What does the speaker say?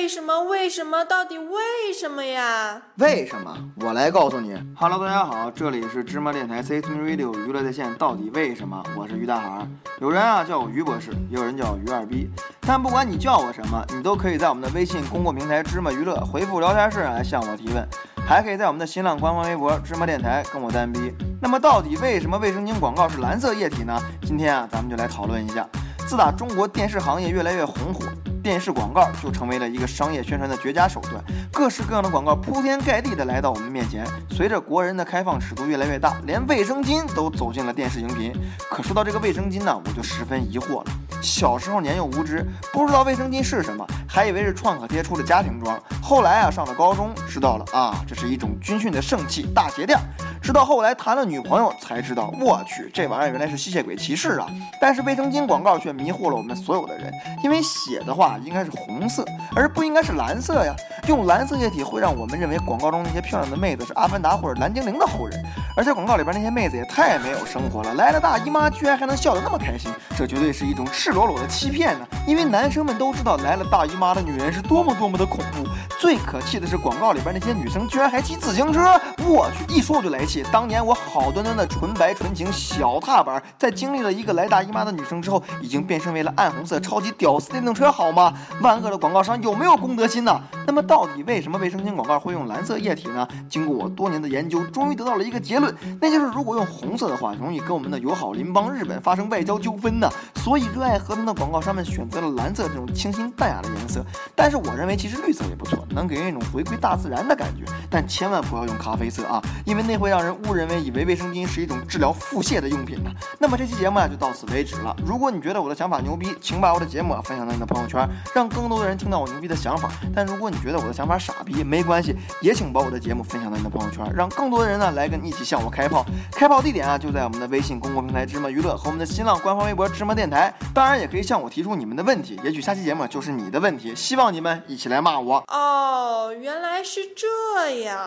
为什么？为什么？到底为什么呀？为什么？我来告诉你。Hello，大家好，这里是芝麻电台 C T Radio 娱乐在线。到底为什么？我是于大海。有人啊叫我于博士，也有人叫我于二逼。但不管你叫我什么，你都可以在我们的微信公共平台芝麻娱乐回复聊天室来向我提问，还可以在我们的新浪官方微博芝麻电台跟我单逼。那么到底为什么卫生巾广告是蓝色液体呢？今天啊，咱们就来讨论一下。自打中国电视行业越来越红火。电视广告就成为了一个商业宣传的绝佳手段，各式各样的广告铺天盖地的来到我们面前。随着国人的开放尺度越来越大，连卫生巾都走进了电视荧屏。可说到这个卫生巾呢，我就十分疑惑了。小时候年幼无知，不知道卫生巾是什么，还以为是创可贴出的家庭装。后来啊，上了高中，知道了啊，这是一种军训的圣器大鞋垫。直到后来谈了女朋友，才知道，我去，这玩意儿原来是吸血鬼骑士啊！但是卫生巾广告却迷惑了我们所有的人，因为血的话应该是红色，而不应该是蓝色呀。用蓝色液体会让我们认为广告中那些漂亮的妹子是阿凡达或者蓝精灵的后人，而且广告里边那些妹子也太没有生活了，来了大姨妈居然还能笑得那么开心，这绝对是一种赤裸裸的欺骗呢！因为男生们都知道来了大姨妈的女人是多么多么的恐怖，最可气的是广告里边那些女生居然还骑自行车，我去，一说我就来气。当年我好端端的纯白纯情小踏板，在经历了一个来大姨妈的女生之后，已经变身为了暗红色超级屌丝电动车，好吗？万恶的广告商有没有公德心呢？那么到底为什么卫生巾广告会用蓝色液体呢？经过我多年的研究，终于得到了一个结论，那就是如果用红色的话，容易跟我们的友好邻邦日本发生外交纠纷呢。所以热爱和平的广告商们选择了蓝色这种清新淡雅的颜色。但是我认为其实绿色也不错，能给人一种回归大自然的感觉。但千万不要用咖啡色啊，因为那会让人误认。为以为卫生巾是一种治疗腹泻的用品呢？那么这期节目啊就到此为止了。如果你觉得我的想法牛逼，请把我的节目分享到你的朋友圈，让更多的人听到我牛逼的想法。但如果你觉得我的想法傻逼，没关系，也请把我的节目分享到你的朋友圈，让更多的人呢来跟你一起向我开炮。开炮地点啊就在我们的微信公共平台芝麻娱乐和我们的新浪官方微博芝麻电台。当然也可以向我提出你们的问题，也许下期节目就是你的问题。希望你们一起来骂我。哦，原来是这样。